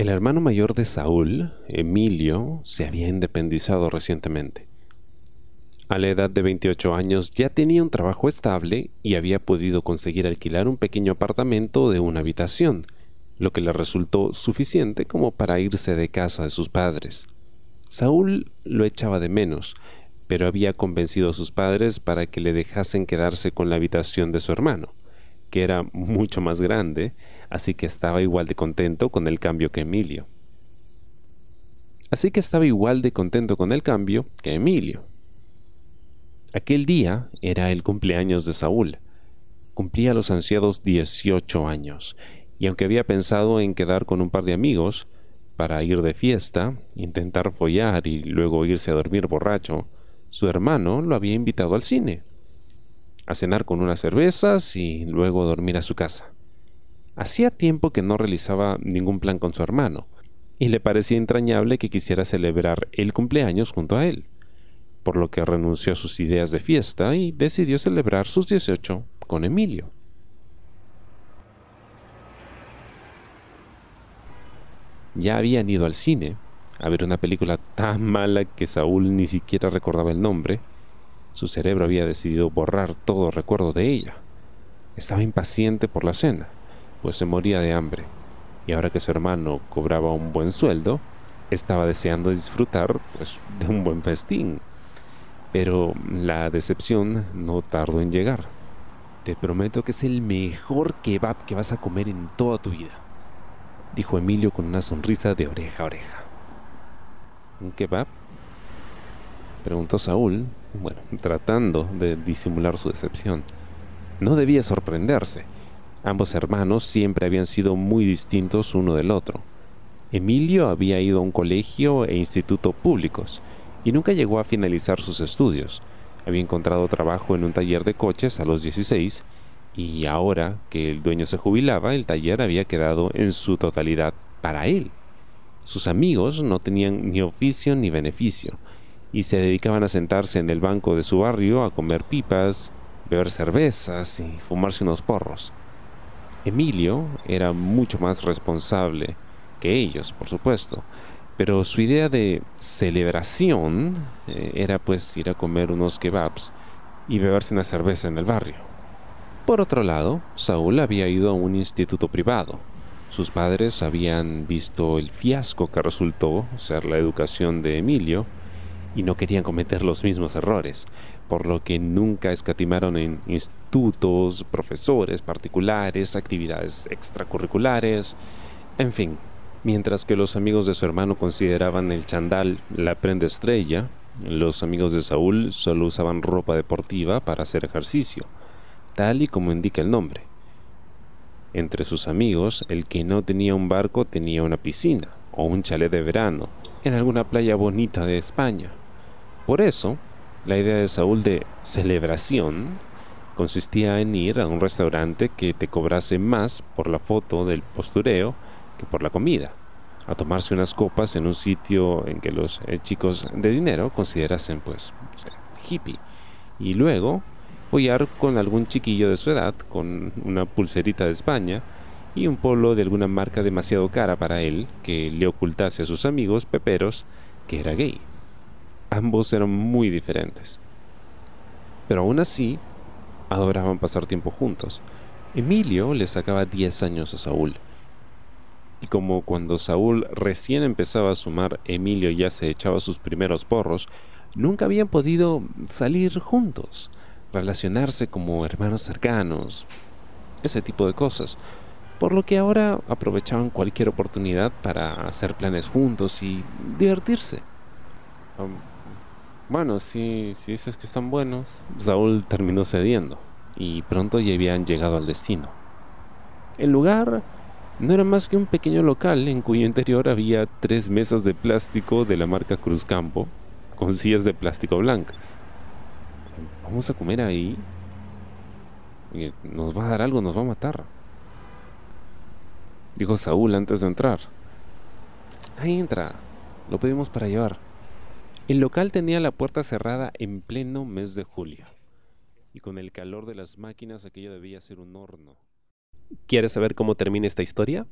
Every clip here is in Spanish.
El hermano mayor de Saúl, Emilio, se había independizado recientemente. A la edad de 28 años ya tenía un trabajo estable y había podido conseguir alquilar un pequeño apartamento de una habitación, lo que le resultó suficiente como para irse de casa de sus padres. Saúl lo echaba de menos, pero había convencido a sus padres para que le dejasen quedarse con la habitación de su hermano, que era mucho más grande, así que estaba igual de contento con el cambio que Emilio. Así que estaba igual de contento con el cambio que Emilio. Aquel día era el cumpleaños de Saúl. Cumplía los ansiados 18 años, y aunque había pensado en quedar con un par de amigos para ir de fiesta, intentar follar y luego irse a dormir borracho, su hermano lo había invitado al cine, a cenar con unas cervezas y luego dormir a su casa. Hacía tiempo que no realizaba ningún plan con su hermano, y le parecía entrañable que quisiera celebrar el cumpleaños junto a él por lo que renunció a sus ideas de fiesta y decidió celebrar sus 18 con Emilio. Ya habían ido al cine a ver una película tan mala que Saúl ni siquiera recordaba el nombre. Su cerebro había decidido borrar todo recuerdo de ella. Estaba impaciente por la cena, pues se moría de hambre, y ahora que su hermano cobraba un buen sueldo, estaba deseando disfrutar pues, de un buen festín pero la decepción no tardó en llegar. Te prometo que es el mejor kebab que vas a comer en toda tu vida, dijo Emilio con una sonrisa de oreja a oreja. ¿Un kebab? Preguntó Saúl, bueno, tratando de disimular su decepción. No debía sorprenderse. Ambos hermanos siempre habían sido muy distintos uno del otro. Emilio había ido a un colegio e instituto públicos, y nunca llegó a finalizar sus estudios. Había encontrado trabajo en un taller de coches a los 16 y ahora que el dueño se jubilaba, el taller había quedado en su totalidad para él. Sus amigos no tenían ni oficio ni beneficio y se dedicaban a sentarse en el banco de su barrio a comer pipas, beber cervezas y fumarse unos porros. Emilio era mucho más responsable que ellos, por supuesto, pero su idea de celebración eh, era pues ir a comer unos kebabs y beberse una cerveza en el barrio. Por otro lado, Saúl había ido a un instituto privado. Sus padres habían visto el fiasco que resultó ser la educación de Emilio y no querían cometer los mismos errores, por lo que nunca escatimaron en institutos, profesores particulares, actividades extracurriculares, en fin, Mientras que los amigos de su hermano consideraban el chandal la prenda estrella, los amigos de Saúl solo usaban ropa deportiva para hacer ejercicio, tal y como indica el nombre. Entre sus amigos, el que no tenía un barco tenía una piscina o un chalet de verano en alguna playa bonita de España. Por eso, la idea de Saúl de celebración consistía en ir a un restaurante que te cobrase más por la foto del postureo por la comida, a tomarse unas copas en un sitio en que los eh, chicos de dinero considerasen pues hippie, y luego follar con algún chiquillo de su edad con una pulserita de España y un polo de alguna marca demasiado cara para él que le ocultase a sus amigos peperos que era gay. Ambos eran muy diferentes. Pero aún así, adoraban pasar tiempo juntos. Emilio le sacaba 10 años a Saúl y como cuando Saúl recién empezaba a sumar, Emilio ya se echaba sus primeros porros, nunca habían podido salir juntos, relacionarse como hermanos cercanos, ese tipo de cosas. Por lo que ahora aprovechaban cualquier oportunidad para hacer planes juntos y divertirse. Bueno, si, si dices que están buenos, Saúl terminó cediendo y pronto ya habían llegado al destino. El lugar no era más que un pequeño local en cuyo interior había tres mesas de plástico de la marca Cruzcampo con sillas de plástico blancas. Vamos a comer ahí. Nos va a dar algo, nos va a matar. Dijo Saúl antes de entrar. Ahí entra. Lo pedimos para llevar. El local tenía la puerta cerrada en pleno mes de julio. Y con el calor de las máquinas aquello debía ser un horno. ¿Quieres saber cómo termina esta historia?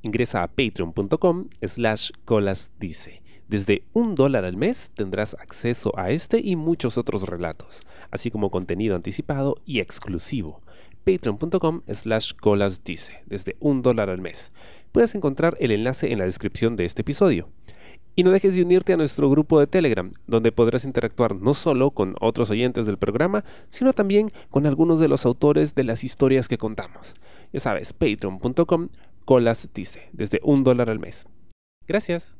Ingresa a patreon.com slash colasdice. Desde un dólar al mes tendrás acceso a este y muchos otros relatos, así como contenido anticipado y exclusivo. Patreon.com slash colasdice, desde un dólar al mes. Puedes encontrar el enlace en la descripción de este episodio. Y no dejes de unirte a nuestro grupo de Telegram, donde podrás interactuar no solo con otros oyentes del programa, sino también con algunos de los autores de las historias que contamos. Ya sabes, patreon.com colas dice, desde un dólar al mes. Gracias.